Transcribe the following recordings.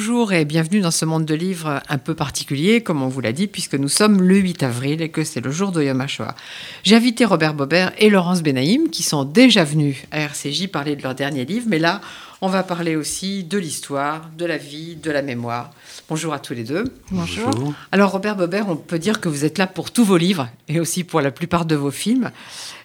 Bonjour et bienvenue dans ce monde de livres un peu particulier, comme on vous l'a dit, puisque nous sommes le 8 avril et que c'est le jour de Yom HaShoah. J'ai invité Robert Bobert et Laurence Benaïm qui sont déjà venus à RCJ parler de leur dernier livre, mais là, on va parler aussi de l'histoire, de la vie, de la mémoire. Bonjour à tous les deux. Bonjour. Alors Robert Bobert, on peut dire que vous êtes là pour tous vos livres et aussi pour la plupart de vos films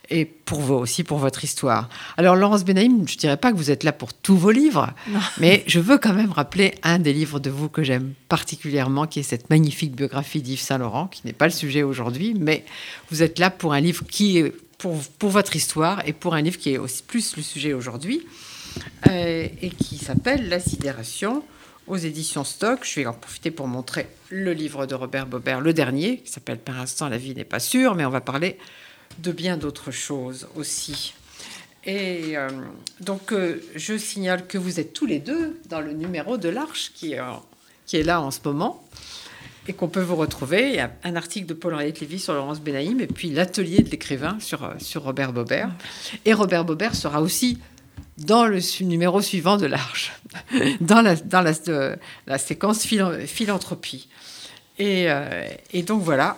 et pour vous aussi pour votre histoire. Alors Laurence Benaïm, je dirais pas que vous êtes là pour tous vos livres, mais je veux quand même rappeler un des livres de vous que j'aime particulièrement, qui est cette magnifique biographie d'Yves Saint-Laurent, qui n'est pas le sujet aujourd'hui, mais vous êtes là pour un livre qui est pour, pour votre histoire et pour un livre qui est aussi plus le sujet aujourd'hui euh, et qui s'appelle La sidération aux éditions Stock. Je vais en profiter pour montrer le livre de Robert Bobert, le dernier, qui s'appelle Par instant la vie n'est pas sûre, mais on va parler de bien d'autres choses aussi. Et euh, donc, euh, je signale que vous êtes tous les deux dans le numéro de l'Arche qui, est, qui est là en ce moment et qu'on peut vous retrouver. Il y a un article de Paul-Henriette Lévy sur Laurence Benaïm et puis l'atelier de l'écrivain sur, euh, sur Robert Bobert. Et Robert Bobert sera aussi dans le numéro suivant de l'Arche, dans, la, dans la, la séquence philanthropie. Et, et, donc voilà.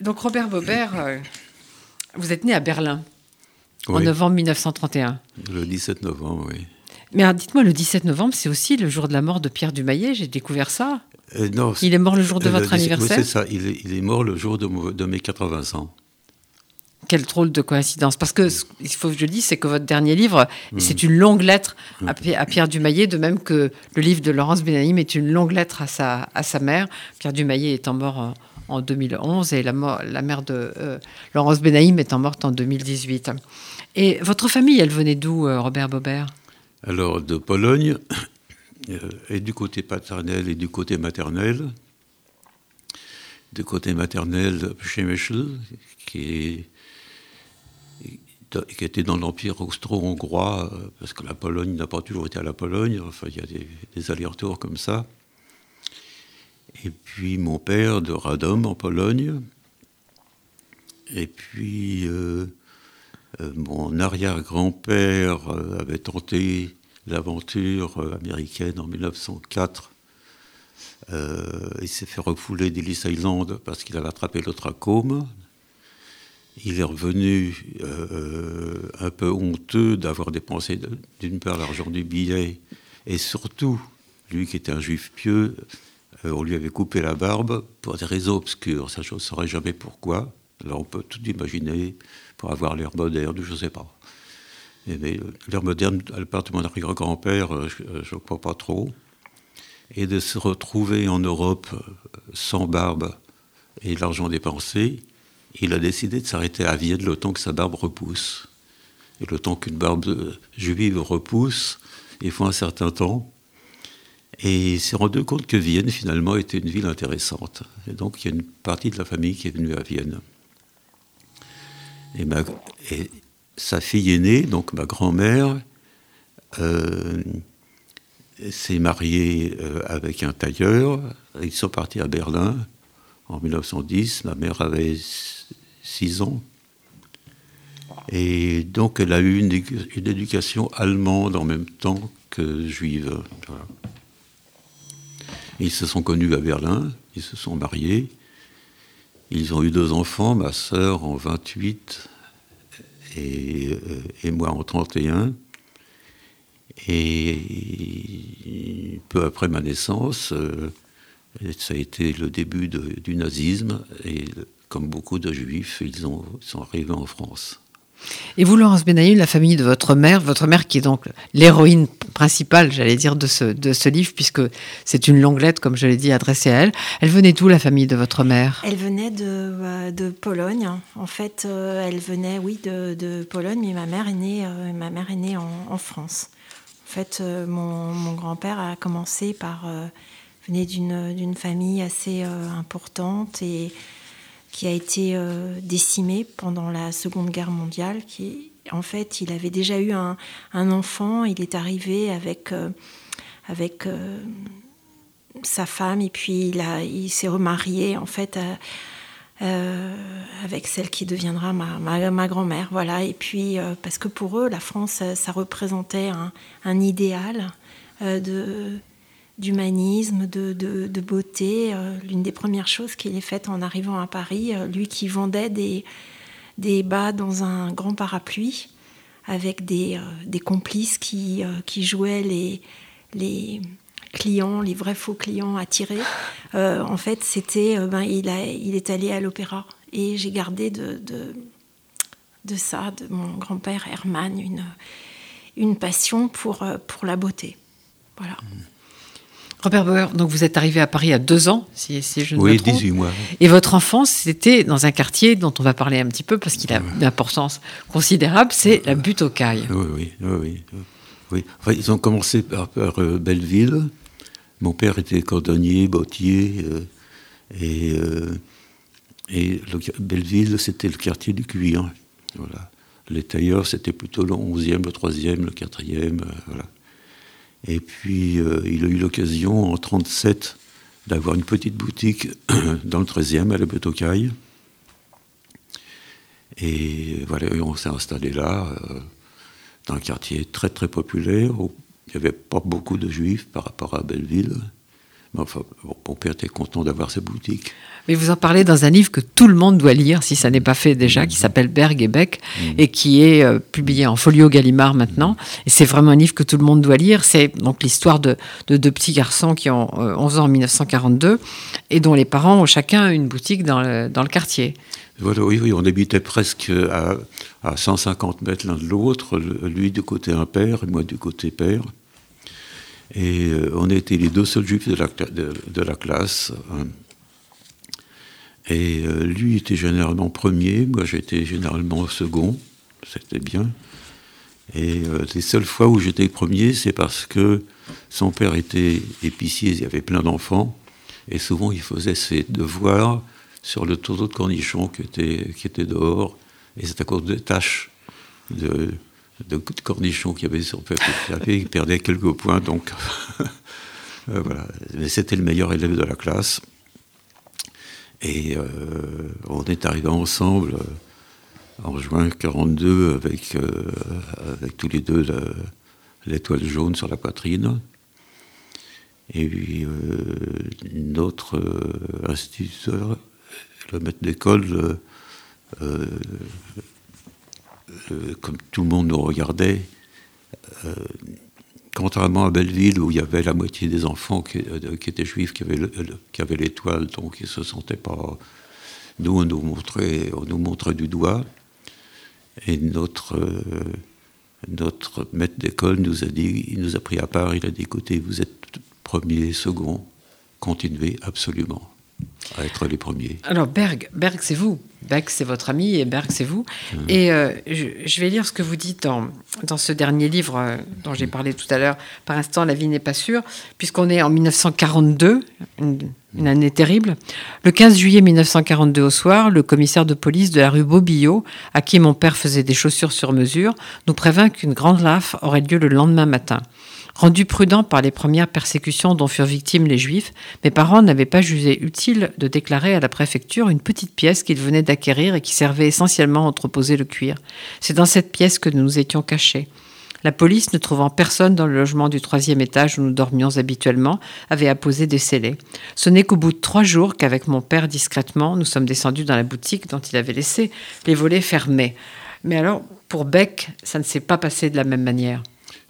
Donc Robert Bobert vous êtes né à Berlin en novembre 1931. Le 17 novembre, oui. Mais dites-moi, le 17 novembre, c'est aussi le jour de la mort de Pierre Dumayet, j'ai découvert ça. Euh, non, il est mort le jour de euh, votre anniversaire Oui, c'est ça, il est, il est, mort le jour de, de, mes 80 ans. Quelle drôle de coïncidence. Parce que, il faut que je dise, c'est que votre dernier livre, hmm. c'est une longue lettre à, à, Pierre Dumayet, de même que le livre de Laurence Benaïm est une longue lettre à sa, à sa mère. Pierre Dumayet étant mort en, en 2011 et la, la mère de euh, Laurence Benaïm étant morte en 2018. Et votre famille, elle venait d'où, euh, Robert Bobert? Alors, de Pologne, euh, et du côté paternel et du côté maternel. Du côté maternel, Przemysl, qui, qui était dans l'Empire austro-hongrois, parce que la Pologne n'a pas toujours été à la Pologne, enfin, il y a des allers-retours comme ça. Et puis mon père de Radom en Pologne. Et puis euh, euh, mon arrière-grand-père euh, avait tenté l'aventure américaine en 1904. il s'est fait refouler d'Ellis Island parce qu'il avait attrapé le trachome. Il est revenu un peu honteux d'avoir dépensé d'une part l'argent du billet et surtout, lui qui était un juif pieux, on lui avait coupé la barbe pour des raisons obscures. Ça, je ne saurais jamais pourquoi. Alors on peut tout imaginer pour avoir l'air moderne, je ne sais pas. mais euh, l'air moderne, à part de mon arrière-grand-père, euh, je ne crois pas trop. Et de se retrouver en Europe sans barbe et l'argent dépensé, il a décidé de s'arrêter à Vienne le temps que sa barbe repousse. Et le temps qu'une barbe juive repousse, il faut un certain temps. Et il s'est rendu compte que Vienne, finalement, était une ville intéressante. Et donc, il y a une partie de la famille qui est venue à Vienne. Et, sa fille aînée, donc ma grand-mère, euh, s'est mariée euh, avec un tailleur. Ils sont partis à Berlin en 1910. Ma mère avait 6 ans. Et donc, elle a eu une, une éducation allemande en même temps que juive. Ils se sont connus à Berlin, ils se sont mariés, ils ont eu deux enfants, ma sœur en 28 et, euh, et moi en 31. Et peu après ma naissance, euh, ça a été le début du nazisme, et comme beaucoup de juifs, ils ont, sont arrivés en France. Et vous, Laurence Benaïm, la famille de votre mère, votre mère qui est donc l'héroïne principale, j'allais dire, de ce, de ce livre, puisque c'est une longue lettre, comme je l'ai dit, adressée à elle. Elle venait d'où, la famille de votre mère? Elle venait de, euh, de, Pologne. En fait, euh, elle venait, oui, de, de, Pologne, mais ma mère est née, euh, ma mère est née en, France. En fait, mon, mon grand-père a commencé par... venait d'une famille assez importante et qui a été euh, décimé pendant la Seconde Guerre mondiale. Qui, en fait, il avait déjà eu un, enfant. Il est arrivé avec euh, avec euh, sa femme et puis il, il s'est remarié en fait. avec celle qui deviendra ma, ma, grand-mère, voilà. Et puis parce que pour eux, la France, ça, représentait un, un idéal de d'humanisme, de, beauté. L'une des premières choses qu'il ait faites en arrivant à Paris, lui qui vendait des, des bas dans un grand parapluie avec des, des complices qui, qui jouaient les, les clients, les vrais faux clients attirés. en fait, c'était, ben, il, il est allé à l'opéra et j'ai gardé de, de, ça, de mon grand-père Herman, une, une passion pour, euh, pour la beauté. Voilà. Robert Bauer, donc vous êtes arrivé à Paris à deux ans, si, si je ne oui, me trompe. 18 mois. Et votre enfance, c'était dans un quartier dont on va parler un petit peu parce qu'il a une importance considérable, c'est la butte aux cailles. Oui, oui, oui. oui. Enfin, ils ont commencé par, euh, Belleville. Mon père était cordonnier, bottier, euh, et et Belleville, c'était le quartier du cuir. Voilà. Les tailleurs, c'était plutôt le 11e, le 3e, le 4e. Euh, voilà. Et puis, euh, il a eu l'occasion, en 1937, d'avoir une petite boutique dans le 13e, à la Betocaille. Et voilà, on s'est installé là, euh, dans un quartier très très populaire, où il n'y avait pas beaucoup de juifs par rapport à Belleville. Mais enfin, mon père était content d'avoir sa boutique. Mais vous en parlez dans un livre que tout le monde doit lire, si ça n'est pas fait déjà, qui s'appelle Berg et Beck, mm. et qui est euh, publié en folio Gallimard maintenant. Et c'est vraiment un livre que tout le monde doit lire. C'est donc l'histoire de, deux petits garçons qui ont 11 euh, ans en 1942, et dont les parents ont chacun une boutique dans le, dans le quartier. Voilà, oui, oui, on habitait presque à, à 150 mètres l'un de l'autre, lui du côté impère et moi du côté père. Et euh, on était les deux seuls juifs de la, classe. Hein. Et euh, lui était généralement premier, moi j'étais généralement second, c'était bien. Et euh, les seules fois où j'étais premier, c'est parce que son père était épicier, il y avait plein d'enfants, et souvent il faisait ses devoirs sur le tourneau de cornichons qui était, qui était dehors, et c'est à cause des taches de, de cornichons qu'il y avait sur papier, il perdait quelques points, donc euh, voilà. Mais c'était le meilleur élève de la classe. Et euh, on est arrivé ensemble euh, en juin 42 avec, avec tous les deux l'étoile jaune sur la poitrine. Et puis notre instituteur, le maître d'école, comme tout le monde nous regardait, contrairement à Belleville, où il y avait la moitié des enfants qui, euh, étaient juifs, qui avaient, l'étoile, donc ils ne se sentaient pas. Nous, on nous montrait, on nous montrait du doigt. Et notre, euh, notre maître d'école nous a dit, il nous a pris à part, il a dit écoutez, vous êtes premier, second, continuez absolument à être les premiers. Alors Berg, Berg c'est vous. Berg c'est votre ami et Berg c'est vous. Mmh. Et euh, je, vais lire ce que vous dites dans, dans ce dernier livre euh, dont j'ai parlé tout à l'heure. Par instant, la vie n'est pas sûre, puisqu'on est en 1942, une, une, année terrible. Le 15 juillet 1942 au soir, le commissaire de police de la rue Bobillot, à qui mon père faisait des chaussures sur mesure, nous prévint qu'une grande laffe aurait lieu le lendemain matin. Rendu prudent par les premières persécutions dont furent victimes les Juifs, mes parents n'avaient pas jugé utile de déclarer à la préfecture une petite pièce qu'ils venaient d'acquérir et qui servait essentiellement à entreposer le cuir. C'est dans cette pièce que nous nous étions cachés. La police, ne trouvant personne dans le logement du troisième étage où nous dormions habituellement, avait apposé des scellés. Ce n'est qu'au bout de trois jours qu'avec mon père discrètement, nous sommes descendus dans la boutique dont il avait laissé les volets fermés. Mais alors, pour Beck, ça ne s'est pas passé de la même manière.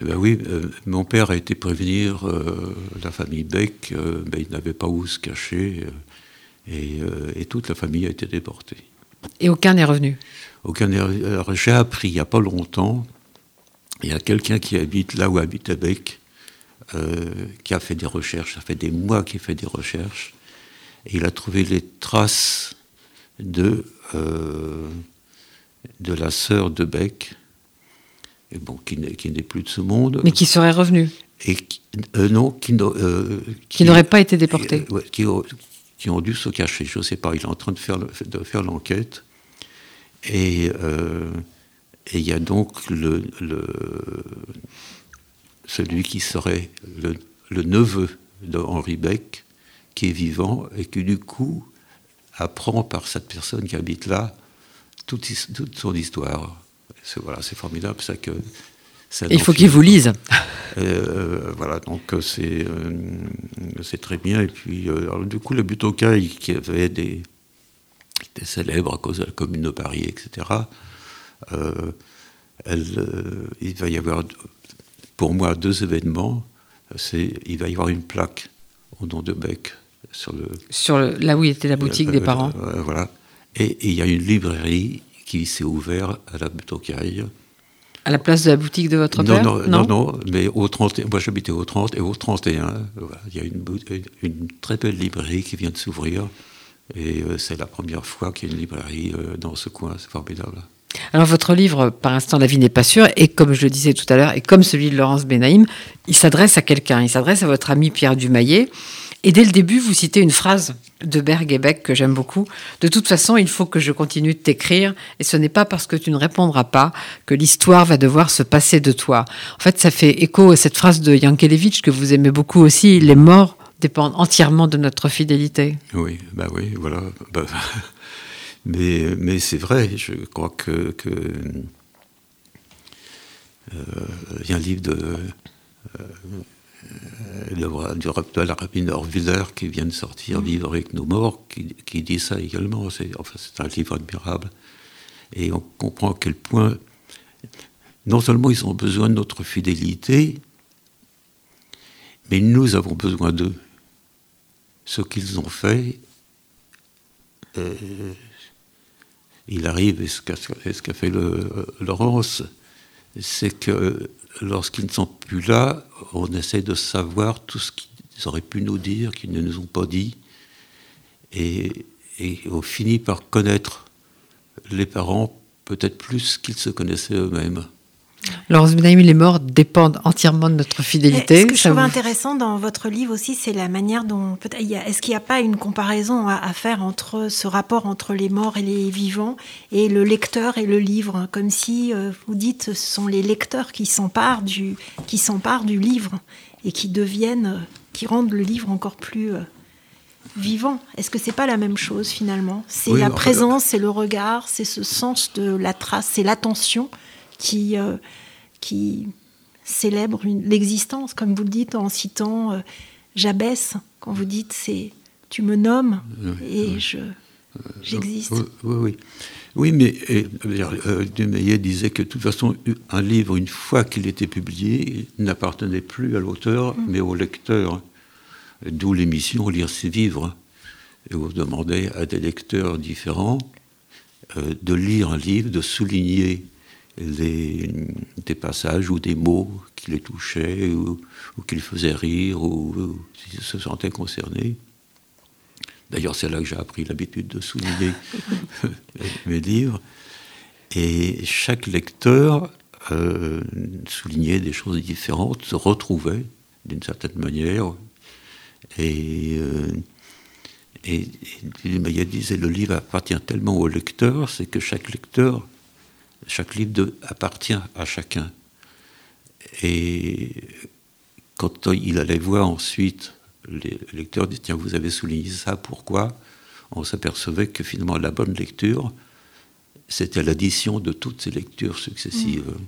Eh ben oui, euh, mon père a été prévenir euh, la famille Beck, euh, ben, il n'avait pas où se cacher, et, toute la famille a été déportée. Et aucun n'est revenu? Aucun n'est revenu. J'ai appris il n'y a pas longtemps, il y a quelqu'un qui habite là où habite Beck, qui a fait des recherches, ça fait des mois qu'il fait des recherches, et il a trouvé les traces de, de la sœur de Beck, bon, qui n'est plus de ce monde. Mais qui serait revenu et euh, Non, qui, euh, qui, n'aurait pas été déporté. Euh, qui, qui, ont dû se cacher, je ne sais pas, il est en train de faire, de faire l'enquête. Et il y a donc le, le, celui qui serait le, le neveu de Henri Beck, qui est vivant et qui du coup apprend par cette personne qui habite là toute, toute son histoire c'est voilà, formidable, ça que il faut qu'ils vous lisent. voilà, donc c'est c'est très bien. Et puis, du coup, le Butokai, qui avait des, des célèbres à cause de la Commune de Paris, etc., elle, il va y avoir, pour moi, deux événements. Il va y avoir une plaque au nom de Beck sur le. Sur le, là où était la boutique des parents. voilà. Et il y a une librairie qui s'est ouverte à la Butokai. À la place de la boutique de votre non, père? non, non, non, mais au 30, moi j'habitais au 30 et au 31, il y a une, une, très belle librairie qui vient de s'ouvrir. Et euh, c'est la première fois qu'il y a une librairie euh, dans ce coin, c'est formidable. Alors votre livre, par instant, La vie n'est pas sûre, et comme je le disais tout à l'heure, et comme celui de Laurence Benaïm, il s'adresse à quelqu'un, il s'adresse à votre ami Pierre Dumaillet. Et dès le début, vous citez une phrase de Berg et Beck que j'aime beaucoup. De toute façon, il faut que je continue de t'écrire, et ce n'est pas parce que tu ne répondras pas que l'histoire va devoir se passer de toi. En fait, ça fait écho à cette phrase de Yankelevitch que vous aimez beaucoup aussi, les morts dépendent entièrement de notre fidélité. Oui, bah oui, voilà. Bah, mais, mais c'est vrai, je crois que... que euh, il y a un livre de... Euh, euh, du rappel Rabbi Orwiller qui vient de sortir mm. Vivre avec nos morts, qui, dit ça également. C'est enfin, un livre admirable. Et on comprend à quel point, non seulement ils ont besoin de notre fidélité, mais nous avons besoin d'eux. Ce qu'ils ont fait, euh, il arrive, et ce qu'a fait le, Laurence, c'est que lorsqu'ils ne sont plus là, on essaie de savoir tout ce qu'ils auraient pu nous dire, qu'ils ne nous ont pas dit, et, on finit par connaître les parents peut-être plus qu'ils se connaissaient eux-mêmes. Laurence Benaïm, les morts dépendent entièrement de notre fidélité. Ce que je trouve intéressant dans votre livre aussi, c'est la manière dont. Est-ce qu'il n'y a pas une comparaison à, faire entre ce rapport entre les morts et les vivants et le lecteur et le livre? Comme si euh, vous dites ce sont les lecteurs qui s'emparent du, qui s'emparent du livre et qui deviennent. Euh, qui rendent le livre encore plus. Euh, vivant. Est-ce que c'est pas la même chose finalement? C'est la présence, c'est le regard, c'est ce sens de la trace, c'est l'attention qui, euh, qui célèbre l'existence, comme vous le dites en citant euh, Jabès, quand vous dites c'est tu me nommes et je j'existe. Oui, oui, oui. mais euh, disait que de toute façon, un livre, une fois qu'il était publié, n'appartenait plus à l'auteur, mm. mais au lecteur. D'où l'émission Lire ses vivres. Et vous demandez à des lecteurs différents de lire un livre, de souligner des passages ou des mots qui les touchaient ou, qui les faisaient rire ou, s'ils se sentaient concernés. D'ailleurs, c'est là que j'ai appris l'habitude de souligner mes livres. Et chaque lecteur euh, soulignait des choses différentes, se retrouvait d'une certaine manière. Et, euh, et, et, disait le livre appartient tellement au lecteur, c'est que chaque lecteur chaque livre appartient à chacun. Et quand il allait voir ensuite, les lecteurs disaient Tiens, vous avez souligné ça, pourquoi? On s'apercevait que finalement, la bonne lecture, c'était l'addition de toutes ces lectures successives. Mmh.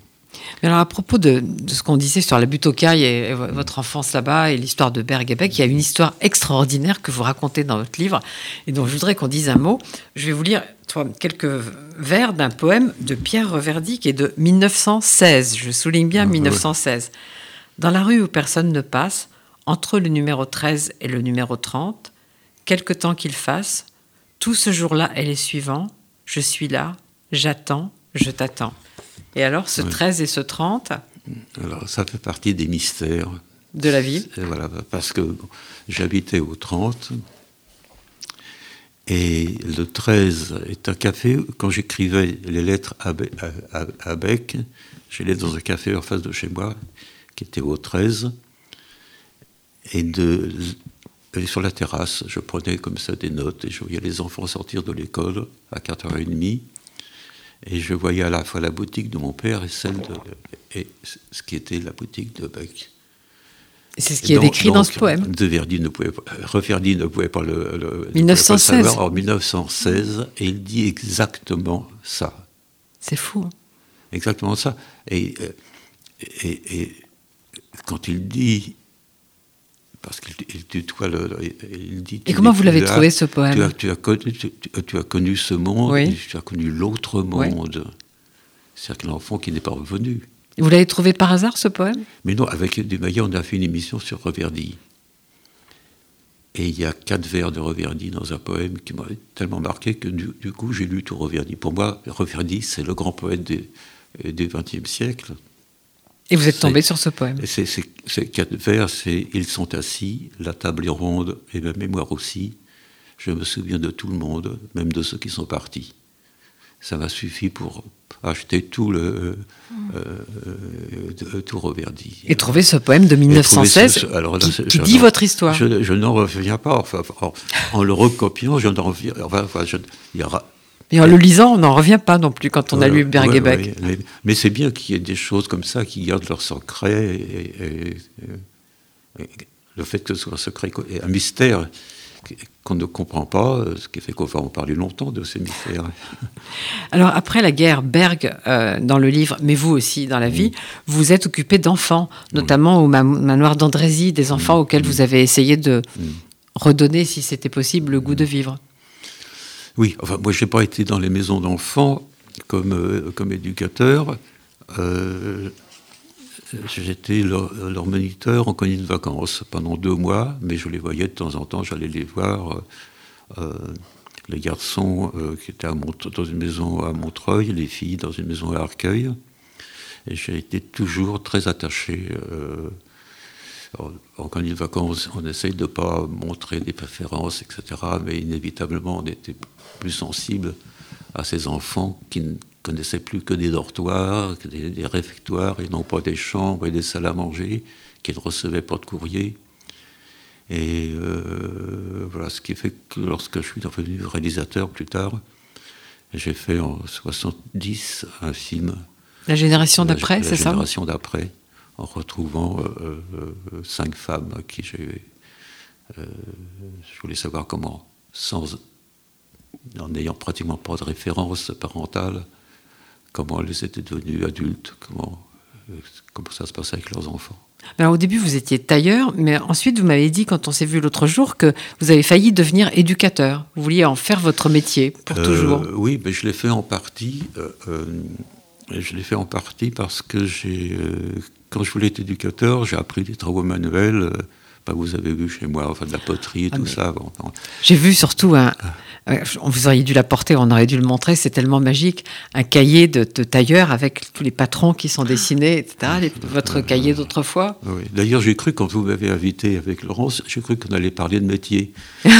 Mais alors, à propos de, ce qu'on disait sur la butte et, et votre enfance là-bas et l'histoire de Berg-Beck, il y a une histoire extraordinaire que vous racontez dans votre livre et dont je voudrais qu'on dise un mot. Je vais vous lire quelques vers d'un poème de Pierre Reverdy qui est de 1916. Je souligne bien 1916. Ah, dans la rue où personne ne passe, entre le numéro 13 et le numéro 30, quelque temps qu'il fasse, tout ce jour-là et les suivants, je suis là, j'attends, je t'attends. Et alors, ce 13 et ce 30 Alors, ça fait partie des mystères. De la vie Voilà, parce que j'habitais au 30. Et le 13 est un café. Quand j'écrivais les lettres à, à, Bec, j'allais dans un café en face de chez moi, qui était au 13. Et, de, et sur la terrasse, je prenais comme ça des notes et je voyais les enfants sortir de l'école à 4h30. Et je voyais à la fois la boutique de mon père et celle de. et ce qui était la boutique de Beck. C'est ce qui est décrit dans ce poème. De Verdi ne pouvait pas, Reverdy ne pouvait pas le, 1916. en 1916, et il dit exactement ça. C'est fou. Hein. exactement ça. Et, euh, et, quand il dit, parce qu'il tutoie le, il dit. Et comment vous l'avez trouvé ce poème tu as, tu, as connu, tu, as, connu, ce monde, et tu as connu l'autre monde. C'est-à-dire l'enfant qui n'est pas revenu. Vous l'avez trouvé par hasard ce poème? Mais non, avec Desmaillet, on a fait une émission sur Reverdy. Et il y a quatre vers de Reverdy dans un poème qui m'a tellement marqué que du, coup j'ai lu tout Reverdy. Pour moi, Reverdy, c'est le grand poète du XXe siècle. Et vous êtes tombé sur ce poème Ces quatre vers, c'est Ils sont assis, la table est ronde, et ma mémoire aussi. Je me souviens de tout le monde, même de ceux qui sont partis. Ça m'a suffi pour acheter tout le euh, euh, tout Reverdy. Et trouver ce poème de 1916 qui, dit votre histoire. Je, n'en reviens pas. Enfin, en, le recopiant, je n'en reviens. Enfin, il y aura et en le lisant, on n'en revient pas non plus quand on a lu Bergebeck. mais, c'est bien qu'il y ait des choses comme ça qui gardent leur secret. Et, le fait que ce soit un secret, un mystère qu'on ne comprend pas, ce qui fait qu'on va en parler longtemps de ces mystères. Alors après la guerre, Berg, euh, dans le livre, mais vous aussi dans la vie, vous êtes occupé d'enfants, notamment au manoir d'Andrézy, des enfants auxquels vous avez essayé de redonner, si c'était possible, le goût de vivre. Oui, enfin, moi, je n'ai pas été dans les maisons d'enfants comme, euh, comme éducateur. Euh, j'étais leur, moniteur en colonie de vacances pendant deux mois, mais je les voyais de temps en temps, j'allais les voir. Euh, les garçons qui étaient à dans une maison à Montreuil, les filles dans une maison à Arcueil. Et j'ai été toujours très attaché en colonie de vacances, on essaye de ne pas montrer des préférences, etc. Mais inévitablement, on était plus sensible à ces enfants qui ne connaissaient plus que des dortoirs, que des, réfectoires, et non pas des chambres et des salles à manger, qui ne recevaient pas de courrier. Et euh, voilà, ce qui fait que lorsque je suis devenu réalisateur plus tard, j'ai fait en 70 un film. La génération d'après, c'est ça? La génération d'après, en retrouvant euh, euh, cinq femmes à qui j'ai. je voulais savoir comment, sans en n'ayant pratiquement pas de référence parentale, comment elles étaient devenues adultes, comment, euh, comment ça se passait avec leurs enfants. Alors, au début, vous étiez tailleur, mais ensuite, vous m'avez dit, quand on s'est vu l'autre jour, que vous avez failli devenir éducateur. Vous vouliez en faire votre métier pour euh, toujours. Oui, mais je l'ai fait en partie. Euh, je l'ai fait en partie parce que j'ai, quand je voulais être éducateur, j'ai appris des travaux manuels vous avez vu chez moi, enfin de la poterie et ah, tout ça. J'ai vu surtout un. Vous auriez dû l'apporter, on aurait dû le montrer, c'est tellement magique. Un cahier de, tailleur avec tous les patrons qui sont dessinés, etc. votre cahier d'autrefois. Oui. D'ailleurs, j'ai cru, quand vous m'avez invité avec Laurence, j'ai cru qu'on allait parler de métier. Mais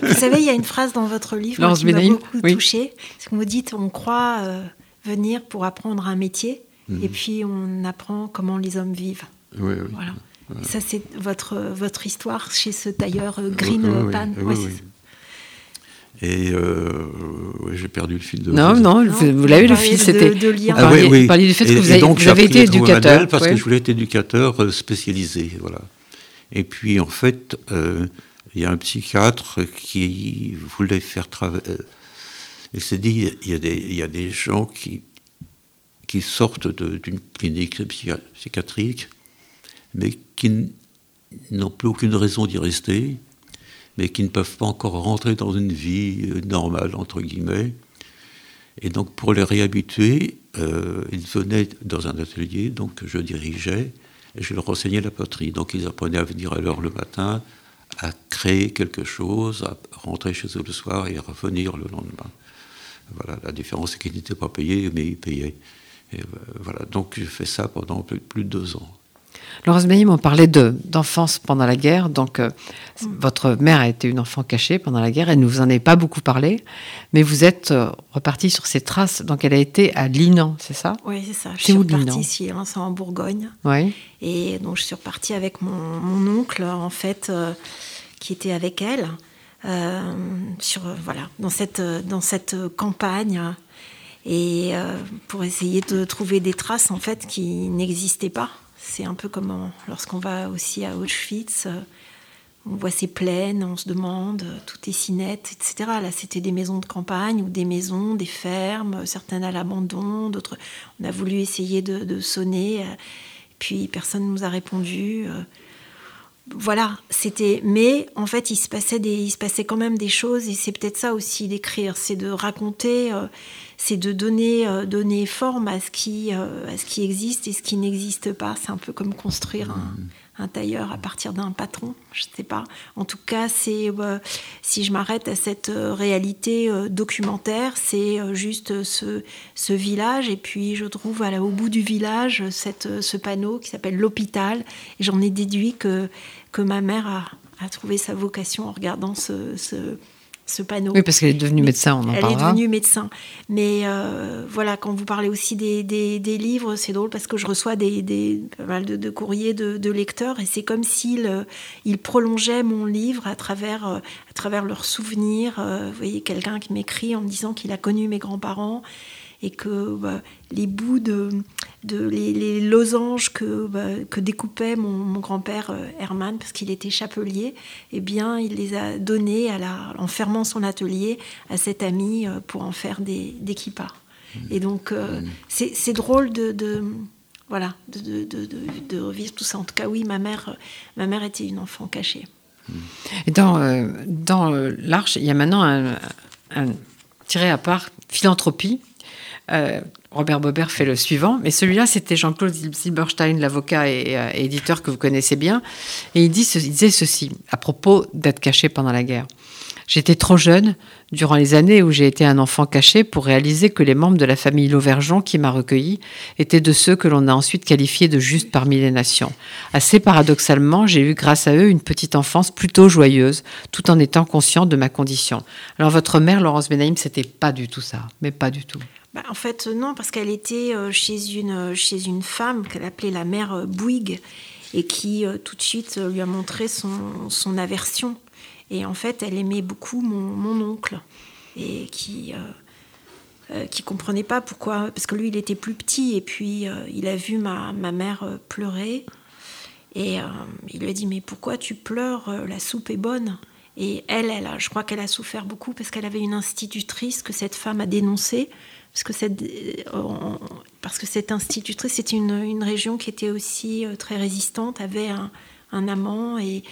vous savez, il y a une phrase dans votre livre qui m'a beaucoup oui. touchée. C'est que vous dites on croit euh, venir pour apprendre un métier, mhm. et puis on apprend comment les hommes vivent. Oui, oui. Voilà. Ça, c'est votre, votre histoire chez ce tailleur euh, Green Pan. Oui, et euh, j'ai perdu le fil de. Non, non, vous, l'avez le fil, c'était. De, lire. Ah, oui, oui. du fait que vous, avez, donc, vous avez été éducateur. Parce que je voulais être éducateur euh, spécialisé, voilà. Et puis en fait, il y a un psychiatre qui voulait faire travailler. il s'est dit, il y, a des, il y a des gens qui, qui sortent d'une clinique psychiatrique mais qui n'ont plus aucune raison d'y rester, mais qui ne peuvent pas encore rentrer dans une vie euh, normale, entre guillemets. Et donc pour les réhabituer, euh, ils venaient dans un atelier donc, que je dirigeais, et je leur enseignais la poterie. Donc ils apprenaient à venir à l'heure le matin, à créer quelque chose, à rentrer chez eux le soir et à revenir le lendemain. Voilà, la différence c'est qu'ils n'étaient pas payés, mais ils payaient. Euh, voilà, donc j'ai fait ça pendant plus de deux ans. Laurence Meim, on parlait d'enfance pendant la guerre. Donc, euh, votre mère a été une enfant cachée pendant la guerre. Elle ne vous en a pas beaucoup parlé. Mais vous êtes euh, reparti sur ses traces. Donc, elle a été à Linan, c'est ça? Oui, c'est ça. Je suis repartie ici, hein, en Bourgogne. Oui. Et donc, je suis repartie avec mon, oncle, en fait, euh, qui était avec elle. sur, voilà, dans cette, dans cette campagne et pour essayer de trouver des traces en fait qui n'existaient pas c'est un peu comme lorsqu'on va aussi à Auschwitz, euh, on voit ces plaines, on se demande, tout est si net, etc. Là, c'était des maisons de campagne ou des maisons, des fermes, certaines à l'abandon, d'autres. On a voulu essayer de, sonner, euh, puis personne ne nous a répondu. Euh. Voilà, c'était. Mais en fait, il se passait des, il se passait quand même des choses, et c'est peut-être ça aussi d'écrire, c'est de raconter, euh, c'est de donner, donner forme à ce qui, à ce qui existe et ce qui n'existe pas. C'est un peu comme construire un mmh un tailleur à partir d'un patron, je ne sais pas. En tout cas, c'est euh, si je m'arrête à cette euh, réalité euh, documentaire, c'est juste ce, village et puis je trouve au bout du village ce panneau qui s'appelle l'hôpital j'en ai déduit que, que ma mère a, a trouvé sa vocation en regardant ce, ce ce panneau. Oui, parce qu'elle est devenue médecin, on en Elle est devenue médecin. Mais euh, voilà, quand vous parlez aussi des, des, livres, c'est drôle parce que je reçois des, des pas mal de, courriers de, lecteurs et c'est comme s'ils euh, ils prolongeaient mon livre à travers, euh, à travers leurs souvenirs. vous voyez, quelqu'un qui m'écrit en me disant qu'il a connu mes grands-parents et que bah, les bouts de, de les, losanges que, bah, que découpait mon, grand-père euh, Herman, parce qu'il était chapelier, eh bien, il les a donnés à la, en fermant son atelier à cet ami euh, pour en faire des, des kippas. Et donc, euh, mmh. c'est drôle de, de voilà, de, de, de, revivre tout ça. En tout cas, oui, ma mère, ma mère était une enfant cachée. Et dans, dans l'Arche, il y a maintenant un, un tiré à part, philanthropie, euh, Robert Bobert fait le suivant, mais celui-là, c'était Jean-Claude Silberstein, l'avocat et, euh, éditeur que vous connaissez bien. Et il, disait ceci à propos d'être caché pendant la guerre. J'étais trop jeune, durant les années où j'ai été un enfant caché, pour réaliser que les membres de la famille Lauvergeon qui m'a recueilli étaient de ceux que l'on a ensuite qualifiés de justes parmi les nations. Assez paradoxalement, j'ai eu grâce à eux une petite enfance plutôt joyeuse, tout en étant conscient de ma condition. Alors votre mère, Laurence Benaïm, c'était pas du tout ça, mais pas du tout. Bah, en fait, non, parce qu'elle était euh, chez une, euh, chez une femme qu'elle appelait la mère euh, Bouygues et qui tout de suite lui a montré son, aversion. Et en fait, elle aimait beaucoup mon, oncle et qui euh, qui comprenait pas pourquoi, parce que lui il était plus petit et puis il a vu ma, ma mère pleurer et il lui a dit mais pourquoi tu pleures La soupe est bonne? Et elle, elle je crois qu'elle a souffert beaucoup parce qu'elle avait une institutrice que cette femme a dénoncée parce que cette, euh, que cette institutrice, c'était une, région qui était aussi euh, très résistante, avait un, amant et,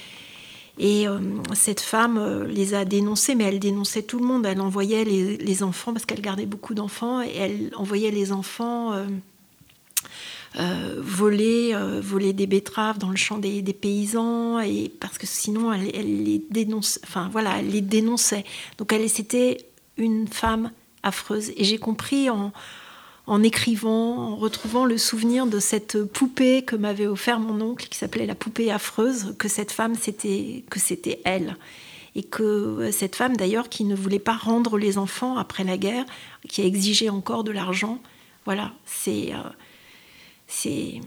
euh, cette femme les a dénoncés, mais elle dénonçait tout le monde. Elle envoyait les, enfants, parce qu'elle gardait beaucoup d'enfants, et elle envoyait les enfants voler, voler des betteraves dans le champ des, paysans, et parce que sinon elle, elle les dénonçait. Enfin voilà, elle les dénonçait. Donc elle, c'était une femme Et j'ai compris en, en écrivant, en retrouvant le souvenir de cette poupée que m'avait offert mon oncle, qui s'appelait la poupée affreuse, que cette femme, c'était que c'était elle. Et que euh, cette femme, d'ailleurs, qui ne voulait pas rendre les enfants après la guerre, qui a exigé encore de l'argent, voilà, c'est euh, c'est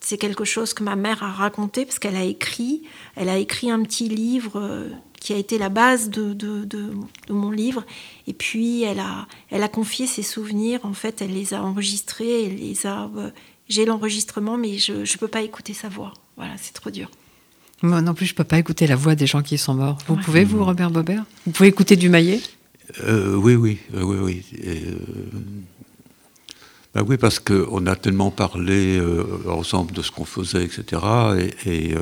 c'est quelque chose que ma mère a raconté parce qu'elle a écrit, elle a écrit un petit livre euh, qui a été la base de, de, de, mon livre. Et puis, elle a, elle a confié ses souvenirs. En fait, elle les a enregistrés. Elle les a. Euh, j'ai l'enregistrement, mais je ne peux pas écouter sa voix. Voilà, c'est trop dur. Moi non plus, je ne peux pas écouter la voix des gens qui sont morts. Vous pouvez, vous, Robert Bobert Vous pouvez écouter du Maillet? Euh, Oui, oui, euh, oui, oui. bah oui, parce qu'on a tellement parlé ensemble de ce qu'on faisait, etc. Et, et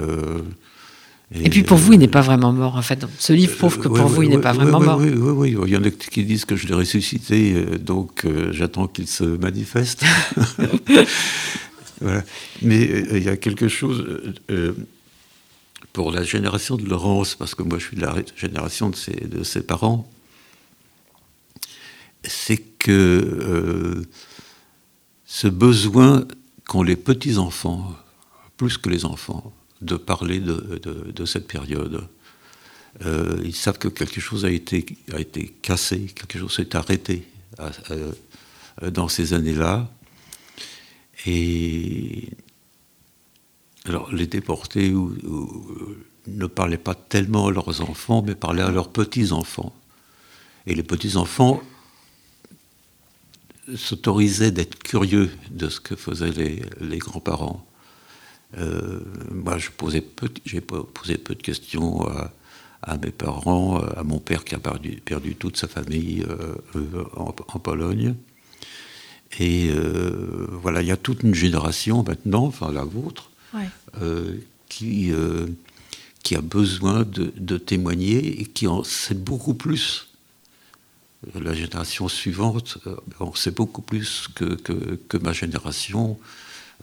et, puis pour vous, il n'est pas vraiment mort, en fait. Ce livre prouve que pour vous, il n'est pas vraiment mort. Oui, oui, oui. Il y en a qui disent que je l'ai ressuscité, euh, donc euh, j'attends qu'il se manifeste. voilà. Mais euh, il y a quelque chose pour la génération de Laurence, parce que moi je suis de la génération de ses, de ses parents, c'est que ce besoin qu'ont les petits-enfants, plus que les enfants, de parler de, cette période. Euh, ils savent que quelque chose a été, cassé, quelque chose s'est arrêté dans ces années-là. Et alors, les déportés ne parlaient pas tellement à leurs enfants, mais parlaient à leurs petits-enfants. Et les petits-enfants s'autorisaient d'être curieux de ce que faisaient les grands-parents. Moi, je posais peu, j'ai posé peu de questions à, mes parents, à mon père qui a perdu, perdu toute sa famille en, Pologne. Et voilà, il y a toute une génération maintenant, enfin la vôtre, qui, qui a besoin de, témoigner et qui en sait beaucoup plus. La génération suivante en sait beaucoup plus que, que, ma génération.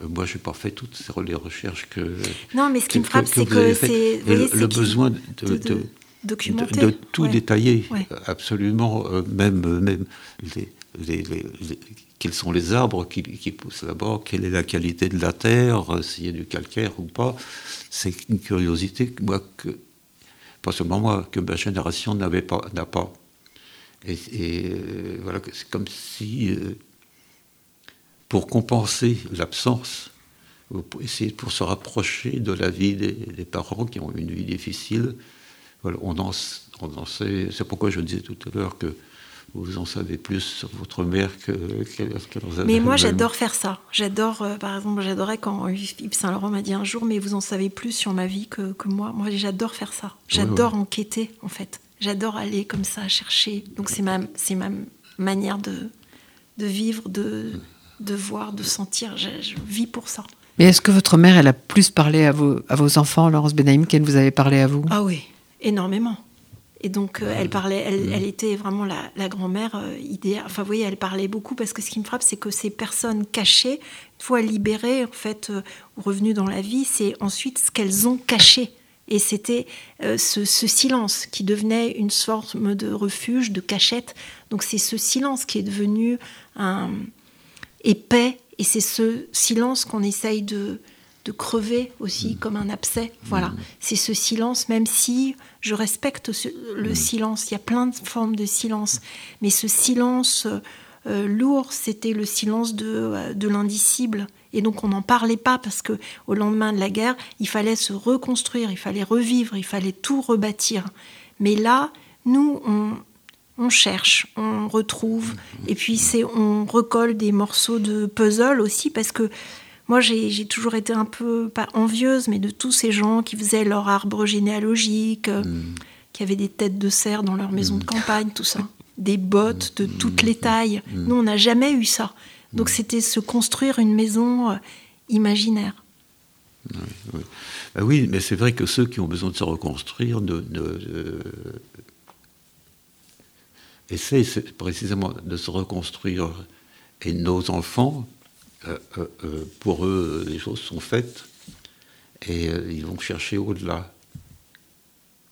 Euh, moi, je n'ai pas fait toutes les recherches que. Non, mais ce qui me frappe, c'est que c'est. Le, besoin de, de, de, tout détailler, absolument, euh, même, même les, quels sont les arbres qui, poussent là-bas, quelle est la qualité de la terre, euh, s'il y a du calcaire ou pas. C'est une curiosité moi, que, pas seulement moi, que ma génération n'avait pas, n'a pas. Et, euh, voilà, c'est comme si, euh, pour compenser l'absence, essayer pour se rapprocher de la vie des, parents qui ont une vie difficile, voilà, on en, on en sait. C'est pourquoi je disais tout à l'heure que vous en savez plus sur votre mère que, que, Mais moi, j'adore faire ça. J'adore, euh, par exemple, j'adorais quand Yves Saint Laurent m'a dit un jour, mais vous en savez plus sur ma vie que, que moi. Moi, j'adore faire ça. J'adore enquêter, en fait. J'adore aller comme ça, chercher. Donc, c'est ma, ma manière de, de vivre, de, de voir, de sentir. Je, vis pour ça. Mais est-ce que votre mère, elle a plus parlé à vos, à vos enfants, Laurence Benaïm, qu'elle vous avait parlé à vous? Ah oui, énormément. Et donc, euh, elle parlait, elle, elle, était vraiment la, grand-mère euh, idéale. Enfin, vous voyez, elle parlait beaucoup parce que ce qui me frappe, c'est que ces personnes cachées, une fois libérées, en fait, euh, revenues dans la vie, c'est ensuite ce qu'elles ont caché. Et c'était ce, silence qui devenait une sorte de refuge, de cachette. Donc, c'est ce silence qui est devenu un épais. Et c'est ce silence qu'on essaye de, de crever aussi mm. comme un abcès. Voilà, mm. c'est ce silence, même si je respecte le mm. silence, il y a plein de formes de silence, mais ce silence euh, lourd, c'était le silence de, euh, de l'indicible. Et donc on n'en parlait pas parce que au lendemain de la guerre, il fallait se reconstruire, il fallait revivre, il fallait tout rebâtir. Mais là, nous, on, on cherche, on retrouve, et puis c'est on recolle des morceaux de puzzle aussi parce que moi, j'ai toujours été un peu, pas envieuse, mais de tous ces gens qui faisaient leur arbre généalogique, euh, mm. qui avaient des têtes de cerf dans leur maison de mm. campagne, tout ça. Des bottes de mm. toutes les tailles. Nous, on n'a jamais eu ça. Donc, c'était se construire une maison euh, imaginaire. Oui, oui. mais c'est vrai que ceux qui ont besoin de se reconstruire ne, euh, essayent précisément de se reconstruire. Et nos enfants, euh, euh, euh, pour eux, les choses sont faites. Et ils vont chercher au-delà.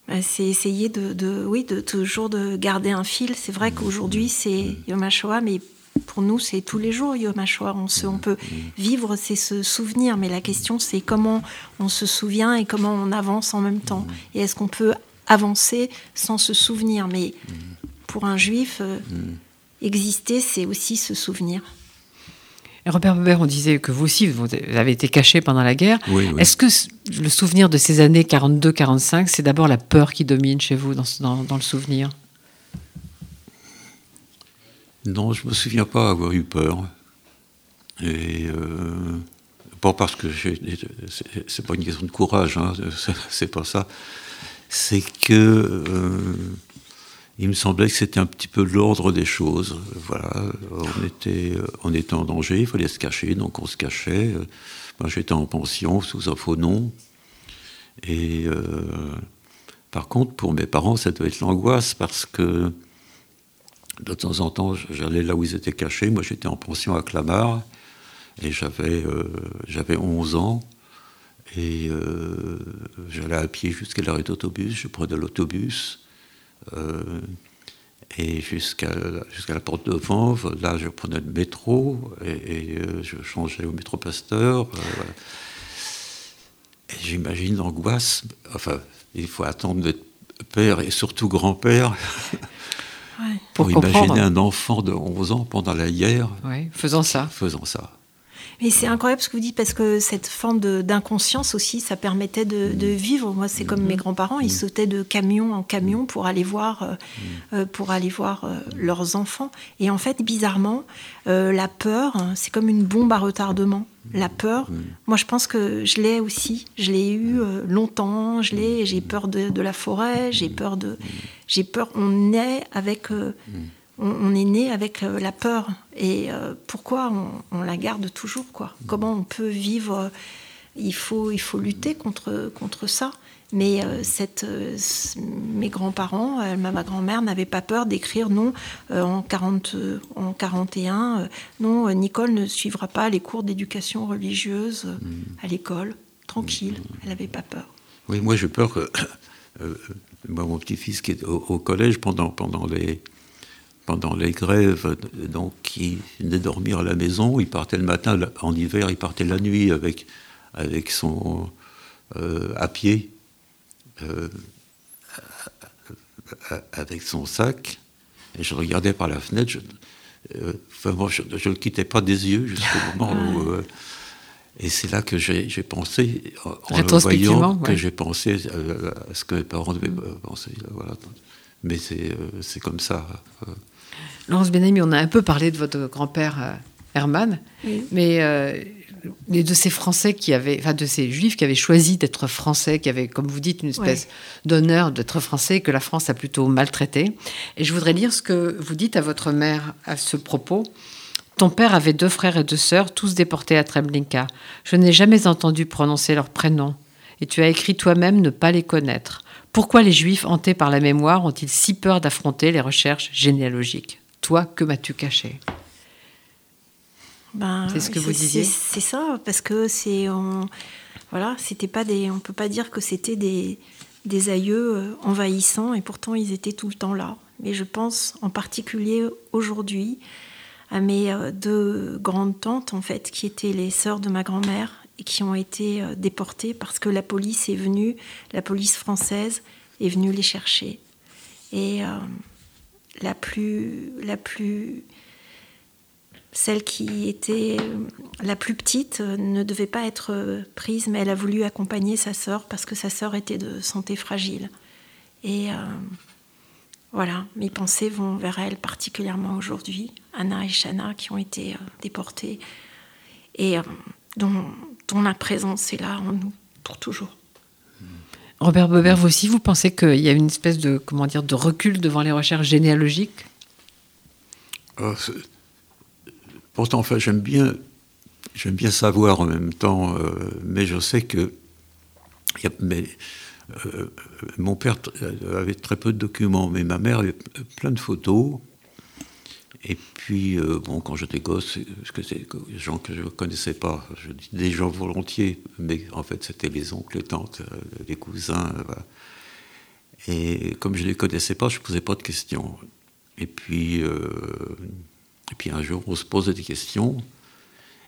Bah, c'est essayer de, oui, de toujours de garder un fil. C'est vrai qu'aujourd'hui c'est Yom HaShoah, mais pour nous c'est tous les jours Yom HaShoah. On, on peut vivre, c'est se souvenir, mais la question c'est comment on se souvient et comment on avance en même temps. Et est-ce qu'on peut avancer sans se souvenir? Mais pour un juif, exister c'est aussi se souvenir. Robert Weber, on disait que vous aussi, vous avez été caché pendant la guerre. Est-ce que le souvenir de ces années 42-45, c'est d'abord la peur qui domine chez vous dans, le souvenir? Non, je ne me souviens pas avoir eu peur. Et euh, pas parce que c'est pas une question de courage, hein, c'est pas ça. C'est que euh, il me semblait que c'était un petit peu l'ordre des choses. Voilà, on était, on était en danger, il fallait se cacher, donc on se cachait. Moi, j'étais en pension sous un faux nom. Et euh, par contre, pour mes parents, ça devait être l'angoisse parce que de temps en temps, j'allais là où ils étaient cachés. Moi, j'étais en pension à Clamart et j'avais euh, j'avais 11 ans. Et euh, j'allais à pied jusqu'à l'arrêt d'autobus, je prenais l'autobus. Euh, et jusqu'à jusqu'à la porte de Vanves, là je prenais le métro et, euh, je changeais au métro Pasteur. Euh, et j'imagine l'angoisse. Enfin, il faut attendre d'être père et surtout grand-père pour, imaginer un enfant de 11 ans pendant la guerre. faisant ça. Faisant ça. Mais c'est incroyable ce que vous dites parce que cette forme d'inconscience aussi, ça permettait de, de vivre. Moi, c'est comme mes grands-parents, ils sautaient de camion en camion pour aller voir, euh, euh, pour aller voir euh, leurs enfants. Et en fait, bizarrement, la peur, c'est comme une bombe à retardement. La peur, moi, je pense que je l'ai aussi. Je l'ai eu longtemps. Je l'ai. J'ai peur de, de, la forêt. J'ai peur de. J'ai peur. On est avec on, est né avec euh, la peur. Et euh, pourquoi on, la garde toujours quoi? Comment on peut vivre il faut, il faut lutter contre, contre ça. Mais euh, cette, mes grands-parents, ma grand-mère n'avait pas peur d'écrire non en, 40, en 41, non, Nicole ne suivra pas les cours d'éducation religieuse à l'école, tranquille, elle n'avait pas peur. Oui, moi j'ai peur que mon petit-fils qui est au, collège pendant, pendant les, pendant les grèves, donc il venait dormir à la maison, il partait le matin, en hiver, il partait la nuit avec, avec son euh, à pied, euh, avec son sac, et je regardais par la fenêtre. Je, euh, je ne le quittais pas des yeux jusqu'au moment où. et c'est là que j'ai pensé, en le voyant, que j'ai pensé à ce que mes parents devaient penser. Voilà. Mais c'est comme ça. Laurence Benami, on a un peu parlé de votre grand-père euh, Herman, mais euh, de ces Français qui avaient, enfin de ces Juifs qui avaient choisi d'être Français, qui avaient, comme vous dites, une espèce d'honneur d'être Français que la France a plutôt maltraité. Et je voudrais lire ce que vous dites à votre mère à ce propos. Ton père avait deux frères et deux sœurs, tous déportés à Treblinka. Je n'ai jamais entendu prononcer leurs prénoms. Et tu as écrit toi-même ne pas les connaître. Pourquoi les Juifs, hantés par la mémoire, ont-ils si peur d'affronter les recherches généalogiques? Toi, que m'as-tu caché? Ben, C'est ce que vous disiez? C'est ça, parce que c'est voilà, c'était pas des, on peut pas dire que c'était des, des aïeux euh, envahissants et pourtant ils étaient tout le temps là. Mais je pense en particulier aujourd'hui à mes euh, deux grandes tantes en fait qui étaient les sœurs de ma grand-mère qui ont été euh, déportées parce que la police est venue, la police française est venue les chercher. Et la plus, la plus, celle qui était la plus petite euh, ne devait pas être euh, prise, mais elle a voulu accompagner sa sœur parce que sa sœur était de santé fragile. Et euh, voilà, mes pensées vont vers elle particulièrement aujourd'hui, Anna et Shana qui ont été déportées et dont, dont la présence est là en nous pour toujours. Robert Bobert, vous aussi, vous pensez qu'il y a une espèce de, comment dire, de recul devant les recherches généalogiques? Ah, Pourtant, enfin, j'aime bien, j'aime bien savoir en même temps, euh, mais je sais que mais, euh, mon père avait très peu de documents, mais ma mère avait plein de photos. Et puis, euh, bon, quand j'étais gosse, que c'est des gens que je ne connaissais pas, je dis des gens volontiers, mais en fait, c'était les oncles, les tantes, euh, les cousins. Euh, et comme je ne les connaissais pas, je ne posais pas de questions. Et puis, et puis un jour, on se posait des questions,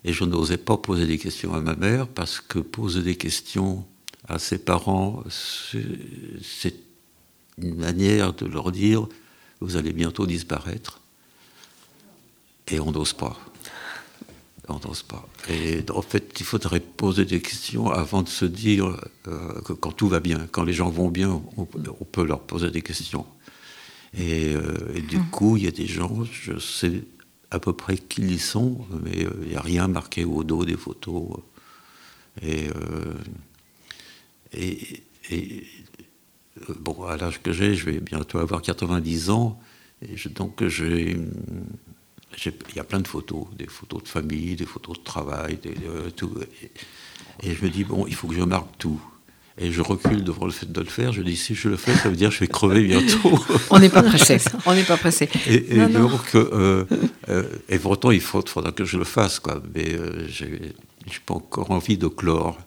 et je n'osais pas poser des questions à ma mère, parce que poser des questions à ses parents, c'est une manière de leur dire, vous allez bientôt disparaître. Et on n'ose pas. On n'ose pas. Et en fait, il faudrait poser des questions avant de se dire euh, que quand tout va bien, quand les gens vont bien, on, peut leur poser des questions. Et, euh, du mmh. coup, il y a des gens, je sais à peu près qui ils sont, mais euh, il n'y a rien marqué au dos des photos. Et, et, bon, à l'âge que j'ai, je vais bientôt avoir 90 ans, et donc j'ai il y a plein de photos, des photos de famille, des photos de travail, des, euh, tout. Et, je me dis, bon, il faut que je marque tout. Et je recule devant le fait de le faire. Je dis, si je le fais, ça veut dire que je vais crever bientôt. On n'est pas pressé. On n'est pas pressé. Et, donc, euh, euh, et pourtant, il faudra que je le fasse, quoi. Mais je n'ai pas encore envie de clore.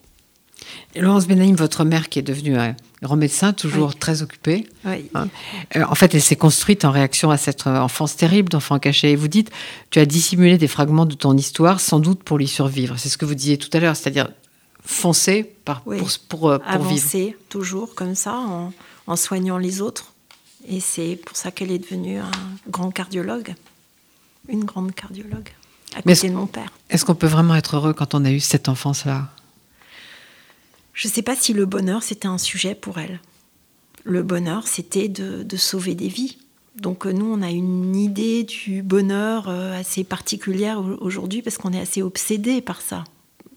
Laurence Benaïm, votre mère qui est devenue un grand médecin, toujours très occupée, hein, euh, en fait, elle s'est construite en réaction à cette euh, enfance terrible d'enfant caché. Et vous dites, tu as dissimulé des fragments de ton histoire, sans doute pour lui survivre. C'est ce que vous disiez tout à l'heure, c'est-à-dire foncer par, pour, pour, euh, Avancer toujours comme ça, en, en soignant les autres. Et c'est pour ça qu'elle est devenue un grand cardiologue, une grande cardiologue. à côté de mon père. Est-ce qu'on peut vraiment être heureux quand on a eu cette enfance-là? Je ne sais pas si le bonheur, c'était un sujet pour elle. Le bonheur, c'était de, sauver des vies. Donc nous, on a une idée du bonheur assez particulière aujourd'hui parce qu'on est assez obsédé par ça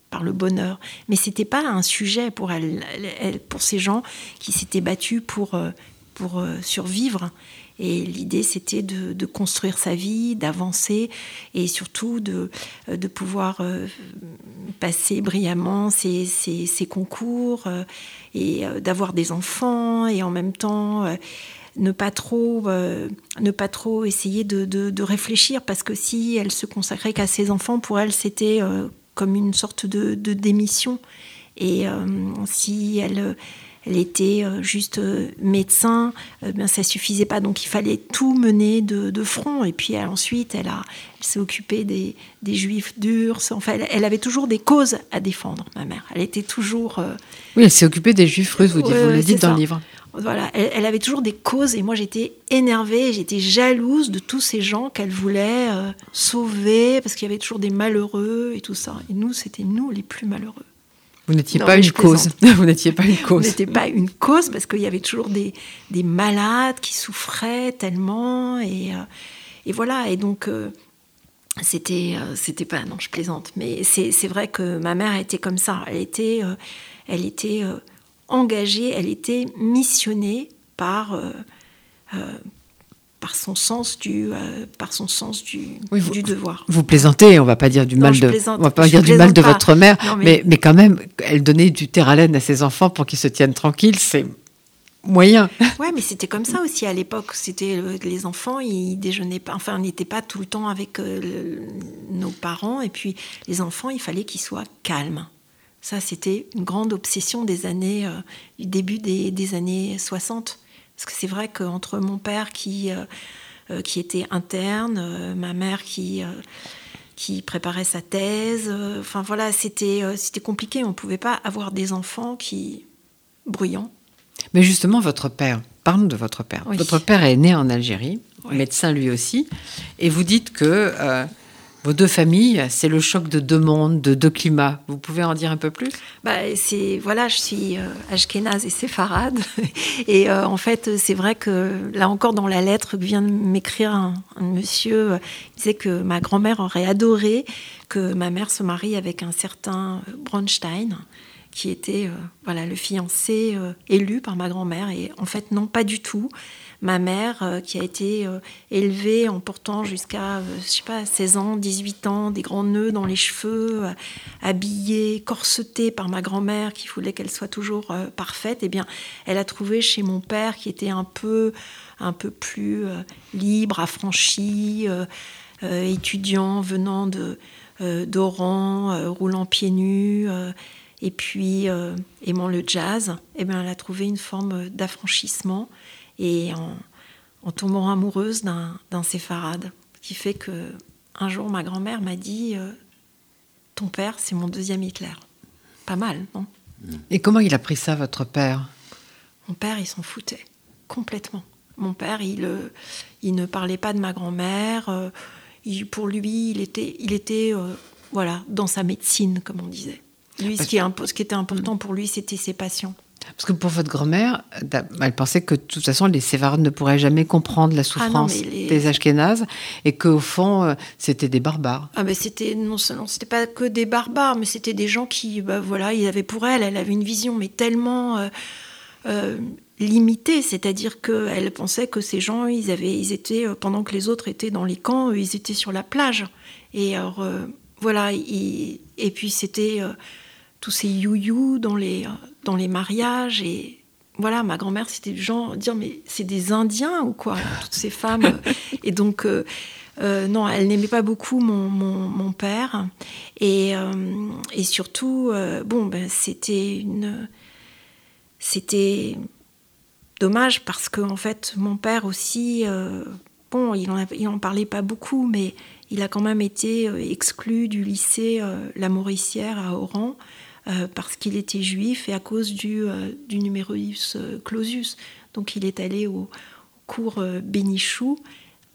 par le bonheur. Mais c'était pas un sujet pour elle, pour ces gens qui s'étaient battus pour, euh, pour euh, survivre. Et l'idée, c'était de, construire sa vie, d'avancer et surtout de, euh, pouvoir passer brillamment ses, concours et d'avoir des enfants et en même temps ne pas trop, ne pas trop essayer de, réfléchir parce que si elle se consacrait qu'à ses enfants, pour elle, c'était comme une sorte de, démission. Et euh, si elle, elle était euh, juste euh, médecin, ben ça suffisait pas. Donc il fallait tout mener de, front. Et puis ensuite, elle, a, s'est occupée des, des, juifs durs. Enfin, elle, avait toujours des causes à défendre, ma mère. Elle était toujours. Oui, elle s'est occupée des juifs russes, vous, le dites dans le livre. Voilà, elle, avait toujours des causes et moi j'étais énervée, j'étais jalouse de tous ces gens qu'elle voulait euh, sauver parce qu'il y avait toujours des malheureux et tout ça. Et nous, c'était nous les plus malheureux. Vous n'étiez pas une cause. Vous n'étiez pas une cause. Vous n'étiez pas une cause parce qu'il y avait toujours des, des, malades qui souffraient tellement et, euh, et voilà. Et donc euh, c'était c'était pas non je plaisante, mais c'est vrai que ma mère était comme ça. Elle était elle était engagée, elle était missionnée par, euh, euh, par son sens du, euh, par son sens du, du devoir. Vous plaisantez, on va pas dire du mal de, on va pas dire du mal de votre mère, mais... mais... quand même, elle donnait du terre à laine à ses enfants pour qu'ils se tiennent tranquilles, c'est moyen. Ouais, mais c'était comme ça aussi à l'époque. C'était les enfants, ils déjeunaient pas, enfin, on n'était pas tout le temps avec nos parents, et puis les enfants, il fallait qu'ils soient calmes. Ça, c'était une grande obsession des années, euh, du début des, années 60. Parce que c'est vrai qu'entre mon père qui, euh, euh, qui était interne, ma mère qui, qui préparait sa thèse, enfin voilà, c'était c'était compliqué. On ne pouvait pas avoir des enfants qui bruyants. Mais justement, votre père, parlons de votre père. Votre père est né en Algérie, médecin lui aussi, et vous dites que vos deux familles, c'est le choc de deux mondes, de deux climats. Vous pouvez en dire un peu plus? Bah, c'est voilà, je suis euh, ashkénaze et séfarade, et euh, en fait, c'est vrai que là encore dans la lettre que vient de m'écrire un, monsieur, euh, il disait que ma grand-mère aurait adoré que ma mère se marie avec un certain Bronstein, qui était voilà le fiancé élu par ma grand-mère, et en fait non, pas du tout ma mère euh, qui a été euh, élevée en portant jusqu'à, euh, je sais pas, 16 ans, 18 ans, des grands nœuds dans les cheveux, habillée, corsetée par ma grand-mère qui voulait qu'elle soit toujours parfaite, eh bien, elle a trouvé chez mon père qui était un peu, un peu plus libre, affranchi, étudiant venant de d'Oran, roulant pieds nus, et puis aimant le jazz, eh bien, elle a trouvé une forme d'affranchissement et en, tombant amoureuse d'un séfarade, qui fait que un jour ma grand-mère m'a dit euh, Ton père, c'est mon deuxième Hitler. Pas mal, non? Et comment il a pris ça, votre père? Mon père, il s'en foutait complètement. Mon père, il, euh, il ne parlait pas de ma grand-mère. Euh, pour lui, il était, il était voilà, dans sa médecine, comme on disait. Lui, ce qui, est, ce qui était important pour lui, c'était ses patients. Parce que pour votre grand-mère, elle pensait que de toute façon, les Sévarades ne pourraient jamais comprendre la ah souffrance des Ashkénazes et qu'au fond, euh, c'était des barbares. Ah ben c'était non seulement c'était pas que des barbares, mais c'était des gens qui, bah, voilà, ils avaient pour elle, elle avait une vision mais tellement euh, euh, limitée, c'est-à-dire qu'elle pensait que ces gens, ils avaient, ils étaient pendant que les autres étaient dans les camps, ils étaient sur la plage. Et alors voilà, et puis c'était tous ces you-you dans les dans les mariages et voilà, ma grand-mère, c'était du genre dire mais c'est des Indiens ou quoi, toutes ces femmes. et donc, euh, euh, non, elle n'aimait pas beaucoup mon, mon, père. Et, euh, et surtout, bon, ben, c'était une. C'était dommage parce que, en fait, mon père aussi, bon, il en parlait pas beaucoup, mais il a quand même été exclu du lycée La Mauricière à Oran. Euh, parce qu'il était juif et à cause du, euh, du numerus clausus. Donc il est allé au, cours euh, Bénichou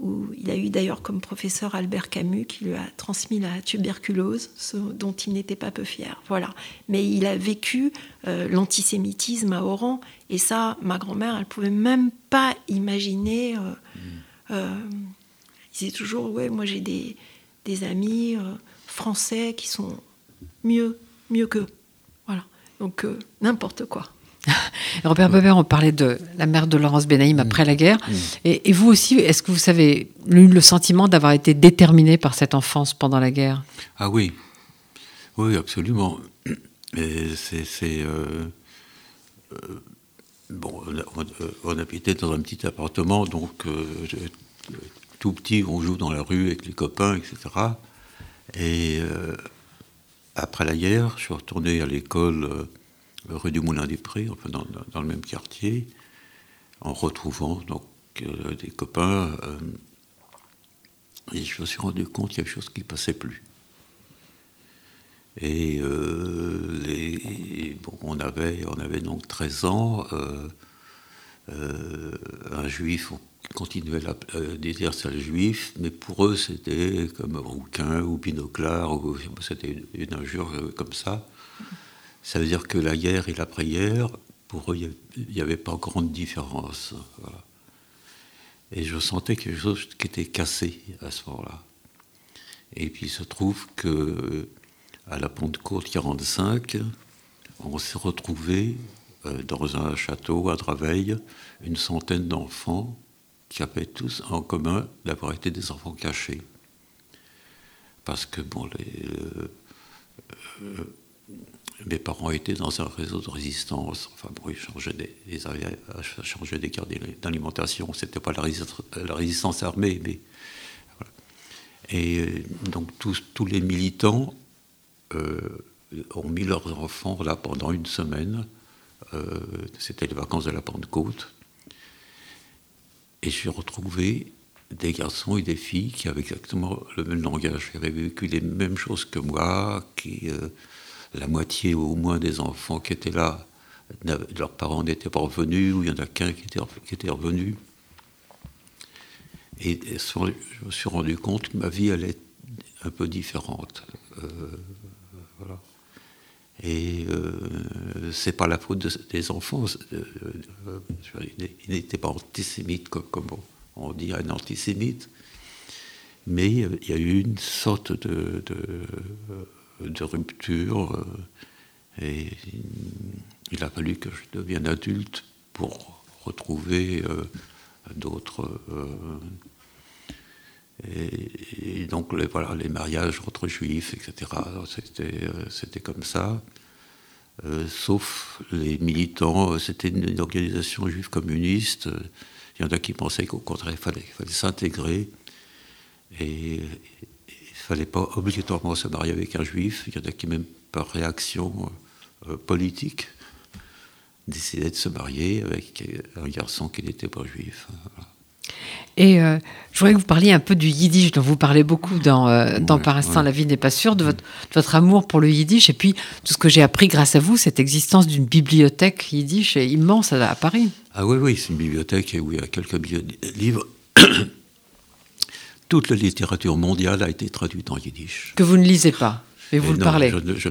où il a eu d'ailleurs comme professeur Albert Camus qui lui a transmis la tuberculose, ce dont il n'était pas peu fier. Voilà. Mais il a vécu euh, l'antisémitisme à Oran, et ça, ma grand-mère, elle pouvait même pas imaginer. Euh, euh, il disait toujours, ouais, moi j'ai des, des amis français qui sont mieux, mieux qu'eux. Donc n'importe quoi. Robert Beber, on parlait de la mère de Laurence Benaïm après la guerre. Mm. Et, vous aussi, est-ce que vous avez eu le sentiment d'avoir été déterminé par cette enfance pendant la guerre? Ah oui, oui, absolument. c'est. Euh, euh, bon, on, habitait dans un petit appartement, donc euh, tout petit, on joue dans la rue avec les copains, etc. Et après la guerre, je suis retourné à l'école rue du Moulin des Prés, enfin dans, le même quartier, en retrouvant donc euh, des copains. Euh, et je me suis rendu compte qu'il y avait quelque chose qui ne passait plus. Et euh, les, bon, on, avait, on avait donc 13 ans. un juif, continuait c'est le juif, mais pour eux c'était comme rouquin ou binoclard, ou, c'était une injure comme ça. Ça veut dire que la guerre et la prière, pour eux, il n'y avait pas grande différence. Et je sentais quelque chose qui était cassé à ce moment-là. Et puis il se trouve que à la Pentecôte 45, on s'est retrouvés euh, dans un château à Draveil, une centaine d'enfants qui avaient tous en commun d'avoir été des enfants cachés. Parce que bon, euh, euh, mes parents étaient dans un réseau de résistance. Enfin bon, ils changeaient des, ils avaient changé des cartes d'alimentation. C'était pas la, résistance armée, mais Et euh, donc tous, tous les militants euh, ont mis leurs enfants là pendant une semaine. Euh, c'était les vacances de la Pentecôte. Et j'ai retrouvé des garçons et des filles qui avaient exactement le même langage, qui avaient vécu les mêmes choses que moi, qui la moitié au moins des enfants qui étaient là, leurs parents n'étaient pas revenus, ou il y en a qu'un qui était, revenu. Et, je me suis rendu compte que ma vie allait un peu différente. Euh. Et euh, c'est pas la faute des enfants. Euh, euh, ils n'étaient pas antisémites comme, on dit un antisémite, mais il y a eu une sorte de de rupture. Euh, et il a fallu que je devienne adulte pour retrouver euh, d'autres. Euh, et, donc, les, voilà, les mariages entre juifs, etc., c'était comme ça. Sauf les militants, c'était une, organisation juive communiste. Il y en a qui pensaient qu'au contraire, il fallait, s'intégrer. Et, fallait pas obligatoirement se marier avec un juif. Il y en a qui, même par réaction euh, politique, décidaient de se marier avec un garçon qui n'était pas juif. Et euh, je voudrais que vous parliez un peu du yiddish dont vous parlez beaucoup dans, euh, dans Par instant la vie n'est pas sûre, de votre, votre, amour pour le yiddish et puis tout ce que j'ai appris grâce à vous, cette existence d'une bibliothèque yiddish immense à, Paris. Ah oui, oui, c'est une bibliothèque où il y a quelques livres toute la littérature mondiale a été traduite en yiddish. Que vous ne lisez pas, mais vous le parlez. Je, je,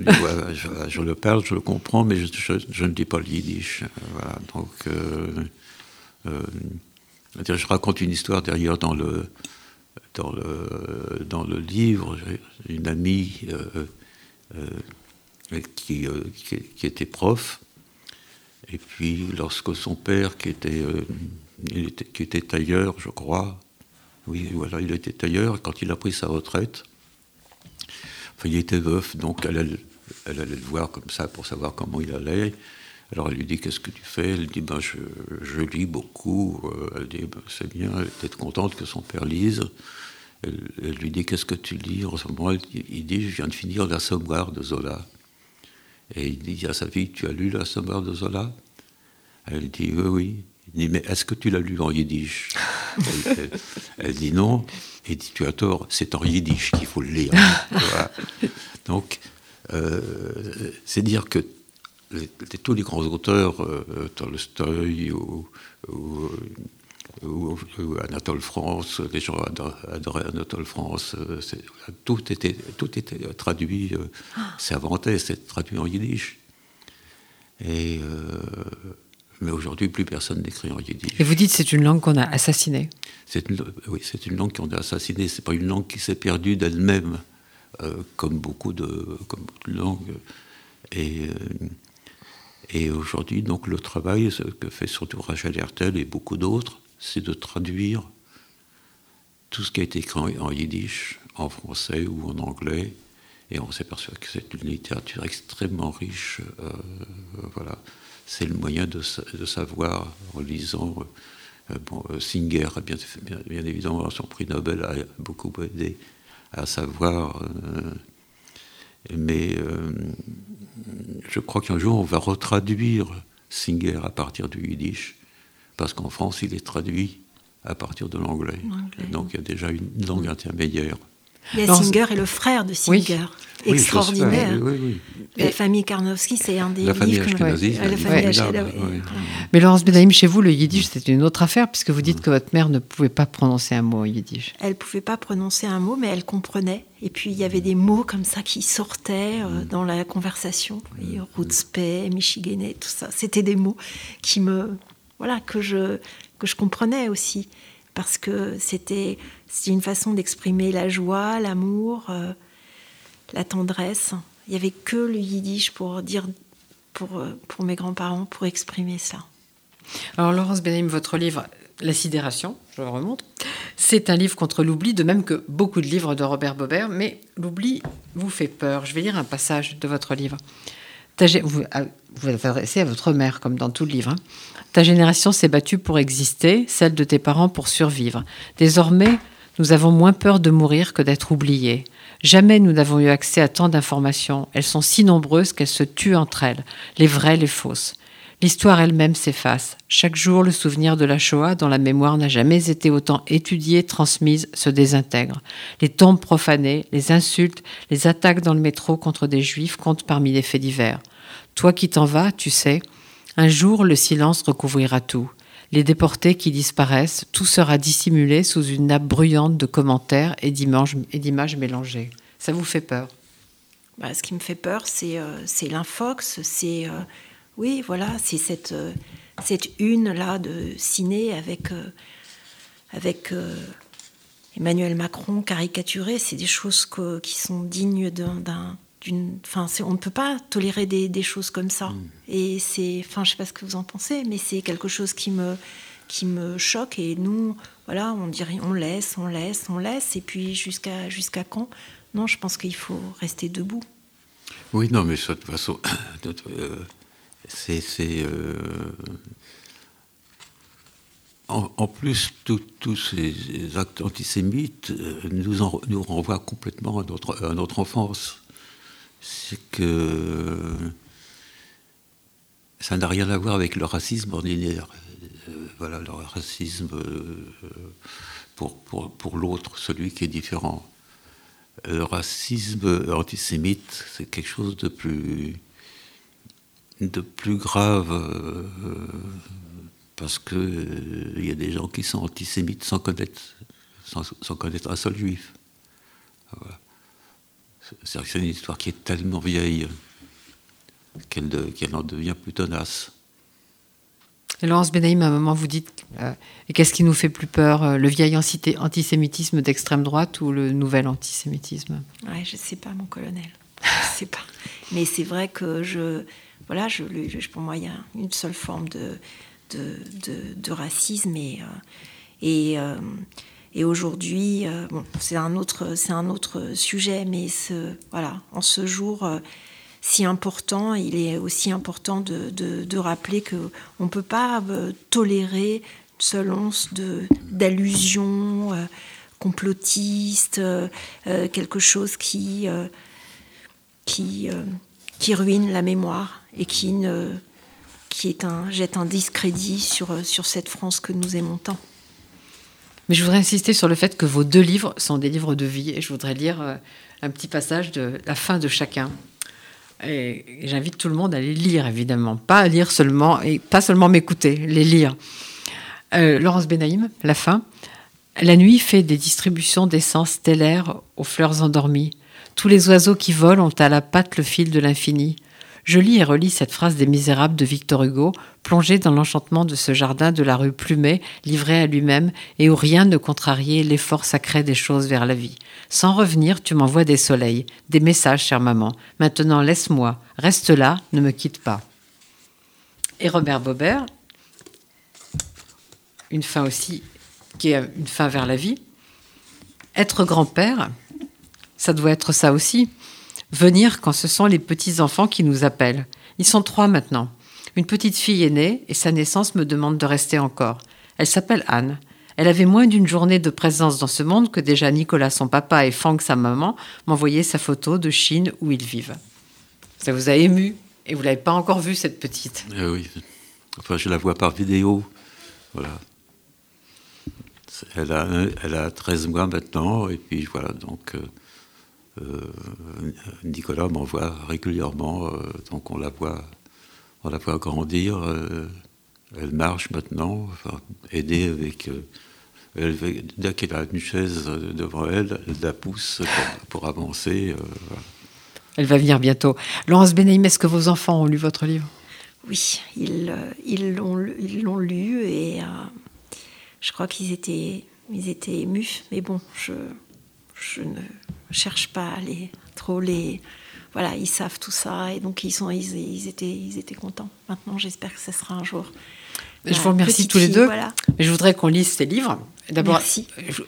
je, le parle, je le comprends, mais je, ne dis pas le yiddish. Voilà, donc, euh, euh, je raconte une histoire derrière dans le, dans le, dans le livre. Une amie euh, qui, qui, était prof, et puis lorsque son père, qui était, qui était tailleur, je crois, oui, voilà, il était tailleur. Quand il a pris sa retraite, enfin, il était veuf, donc elle allait, le voir comme ça pour savoir comment il allait. Alors elle lui dit Qu'est-ce que tu fais? Elle dit ben, je, lis beaucoup. Euh, elle dit ben, C'est bien, elle était contente que son père lise. Elle, lui dit Qu'est-ce que tu lis? En ce moment il, dit Je viens de finir L'Assommoir de Zola. Et il dit à sa fille Tu as lu L'Assommoir de Zola? Elle dit Oui, oui. Il dit, mais est-ce que tu l'as lu en yiddish? Elle, dit non. Il dit, tu as tort, c'est en yiddish qu'il faut le lire. Donc, euh, c'est dire que tous les grands auteurs, euh, Tolstoï ou, ou, Anatole France, les gens adoraient Anatole France. Tout était, tout était traduit, c'est inventé, c'est traduit en yiddish. Et, mais aujourd'hui, plus personne n'écrit en yiddish. Et vous dites c'est une langue qu'on a assassinée Oui, c'est une langue qu'on a assassinée. C'est pas une langue qui s'est perdue d'elle-même, comme beaucoup de, comme de langues. Et et aujourd'hui, donc, le travail, que fait surtout Rachel Hertel et beaucoup d'autres, c'est de traduire tout ce qui a été écrit en yiddish, en français ou en anglais. Et on s'aperçoit que c'est une littérature extrêmement riche. Euh, voilà. C'est le moyen de, savoir en lisant. Euh, euh, Singer, bien, bien, évidemment, son prix Nobel a beaucoup aidé à savoir. Mais je crois qu'un jour, on va retraduire Singer à partir du yiddish, parce qu'en France, il est traduit à partir de l'anglais. Donc il y a déjà une langue intermédiaire. Singer et le frère de Singer. Extraordinaire. la famille Karnowski, c'est un des la famille livres que Mais Laurence Benaïm, chez vous, le yiddish, c'est une autre affaire, puisque vous dites que votre mère ne pouvait pas prononcer un mot en yiddish. Elle ne pouvait pas prononcer un mot, mais elle comprenait. Et puis, il y avait des mots comme ça qui sortaient euh, mm. dans la conversation. Rootspe, Michiganais, tout ça. C'était des mots qui me... Voilà, que je, que je comprenais aussi. Parce que c'était une façon d'exprimer la joie, l'amour, euh, la tendresse. Il n'y avait que le yiddish pour dire, pour, euh, pour mes grands-parents, pour exprimer ça. Alors, Laurence Benaim, votre livre La sidération, je remonte, c'est un livre contre l'oubli, de même que beaucoup de livres de Robert Bobert, mais l'oubli vous fait peur. Je vais lire un passage de votre livre. Vous vous adressez à votre mère, comme dans tout le livre. Hein. Ta génération s'est battue pour exister, celle de tes parents pour survivre. Désormais, nous avons moins peur de mourir que d'être oubliés. Jamais nous n'avons eu accès à tant d'informations. Elles sont si nombreuses qu'elles se tuent entre elles, les vraies, les fausses. L'histoire elle-même s'efface. Chaque jour, le souvenir de la Shoah, dont la mémoire n'a jamais été autant étudiée, transmise, se désintègre. Les tombes profanées, les insultes, les attaques dans le métro contre des juifs comptent parmi les faits divers. Toi qui t'en vas, tu sais, un jour le silence recouvrira tout les déportés qui disparaissent, tout sera dissimulé sous une nappe bruyante de commentaires et d'images mélangées. Ça vous fait peur? Bah, Ce qui me fait peur, c'est euh, l'infox, c'est euh, oui, voilà, c'est cette, euh, cette une-là de ciné avec Emmanuel Macron caricaturé. C'est des choses qui sont dignes d'un Enfin, on ne peut pas tolérer des, choses comme ça. Mm. Et c'est, enfin, je sais pas ce que vous en pensez, mais c'est quelque chose qui me, qui me choque. Et nous, voilà, on dirait, on laisse, on laisse, on laisse. Et puis jusqu'à jusqu'à quand? Non, je pense qu'il faut rester debout. Oui, non, mais de toute façon, euh, c'est, euh, en, plus, tous ces actes antisémites euh, nous, nous renvoient complètement à notre, à notre enfance c'est que ça n'a rien à voir avec le racisme ordinaire. Euh, voilà, le racisme euh, pour, pour, l'autre, celui qui est différent. Le racisme antisémite, c'est quelque chose de plus, de plus grave, euh, parce qu'il il y a des gens qui sont antisémites sans connaître, sans, connaître un seul juif. C'est une histoire qui est tellement vieille qu'elle en devient plus tenace. Et Laurence Benaïm, à un moment, vous dites euh, qu'est-ce qui nous fait plus peur, euh, le vieil antisémitisme d'extrême droite ou le nouvel antisémitisme? Ouais, Je ne sais pas, mon colonel. Je sais pas. Mais c'est vrai que je, voilà, je, pour moi, il y a une seule forme de, de, de, racisme et, euh, et et aujourd'hui, euh, bon, c'est un autre, c'est un autre sujet, mais ce, voilà, en ce jour euh, si important, il est aussi important de, de, rappeler que on peut pas euh, tolérer seule once de d'allusion complotiste, quelque chose qui qui qui ruine la mémoire et qui ne qui est un, jette un discrédit sur, sur cette France que nous aimons tant. Mais je voudrais insister sur le fait que vos deux livres sont des livres de vie et je voudrais lire euh, un petit passage de la fin de chacun. Et j'invite tout le monde à les lire, évidemment. Pas à lire seulement, et pas seulement m'écouter, les lire. Euh, Laurence Benaïm, la fin. La nuit fait des distributions d'essence stellaire aux fleurs endormies. Tous les oiseaux qui volent ont à la patte le fil de l'infini. Je lis et relis cette phrase des Misérables de Victor Hugo, plongé dans l'enchantement de ce jardin de la rue Plumet, livré à lui-même, et où rien ne contrariait l'effort sacré des choses vers la vie. Sans revenir, tu m'envoies des soleils, des messages, chère maman. Maintenant, laisse-moi, reste là, ne me quitte pas. Et Robert Bobert, une fin aussi qui est une fin vers la vie. Être grand-père, ça doit être ça aussi. Venir quand ce sont les petits-enfants qui nous appellent. Ils sont trois maintenant. Une petite fille est née et sa naissance me demande de rester encore. Elle s'appelle Anne. Elle avait moins d'une journée de présence dans ce monde que déjà Nicolas, son papa, et Fang, sa maman, m'envoyaient sa photo de Chine où ils vivent. Ça vous a ému et vous l'avez pas encore vue, cette petite? Eh oui. Enfin, je la vois par vidéo. Voilà. Elle a, elle a 13 mois maintenant, et puis voilà, donc euh, Nicolas m'envoie régulièrement, euh, donc on la voit, on la voit grandir. elle marche maintenant, enfin, aidée avec. Elle, dès qu'elle a une chaise devant elle, elle la pousse pour, avancer. Elle va venir bientôt. Laurence Benaïm, est-ce que vos enfants ont lu votre livre? Oui, ils l'ont ils l'ont lu et je crois qu'ils étaient, ils étaient émus, mais bon, je, je ne cherche pas à les trop. Voilà, ils savent tout ça et donc ils, sont, ils, étaient, ils étaient contents. Maintenant, j'espère que ce sera un jour. Je vous remercie tous les deux. Je voudrais qu'on lise ces livres. D'abord,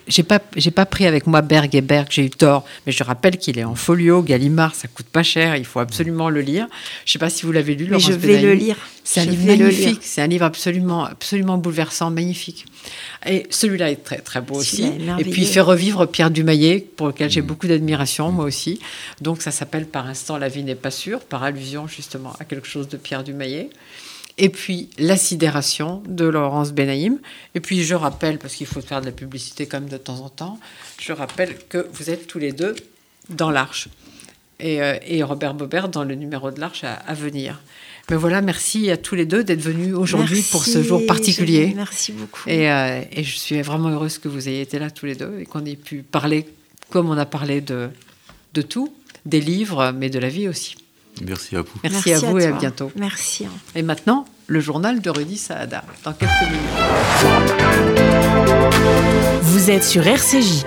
j'ai pas, j'ai pas pris avec moi Berg et Berg, j'ai eu tort, mais je rappelle qu'il est en folio, Gallimard, ça coûte pas cher, il faut absolument le lire. Je sais pas si vous l'avez lu, mais je vais le lire. C'est un livre magnifique, c'est un livre absolument, absolument bouleversant, magnifique. Et celui-là est très, très beau aussi. Et puis il fait revivre Pierre Dumaillet, pour lequel j'ai beaucoup d'admiration, moi aussi. Donc ça s'appelle Par instant, la vie n'est pas sûre, par allusion justement à quelque chose de Pierre Dumaillet et puis la sidération de Laurence Benaïm. Et puis je rappelle, parce qu'il faut faire de la publicité comme de temps en temps, je rappelle que vous êtes tous les deux dans l'Arche. Et, euh, Robert Bobert dans le numéro de l'Arche à, venir. Mais voilà, merci à tous les deux d'être venus aujourd'hui pour ce jour particulier. merci beaucoup. Euh, et, je suis vraiment heureuse que vous ayez été là tous les deux et qu'on ait pu parler comme on a parlé de, de tout, des livres, mais de la vie aussi. Merci à vous. Merci, à vous et à bientôt. Merci. Et maintenant, le journal de Rudy Saada, dans quelques minutes. Vous êtes sur RCJ.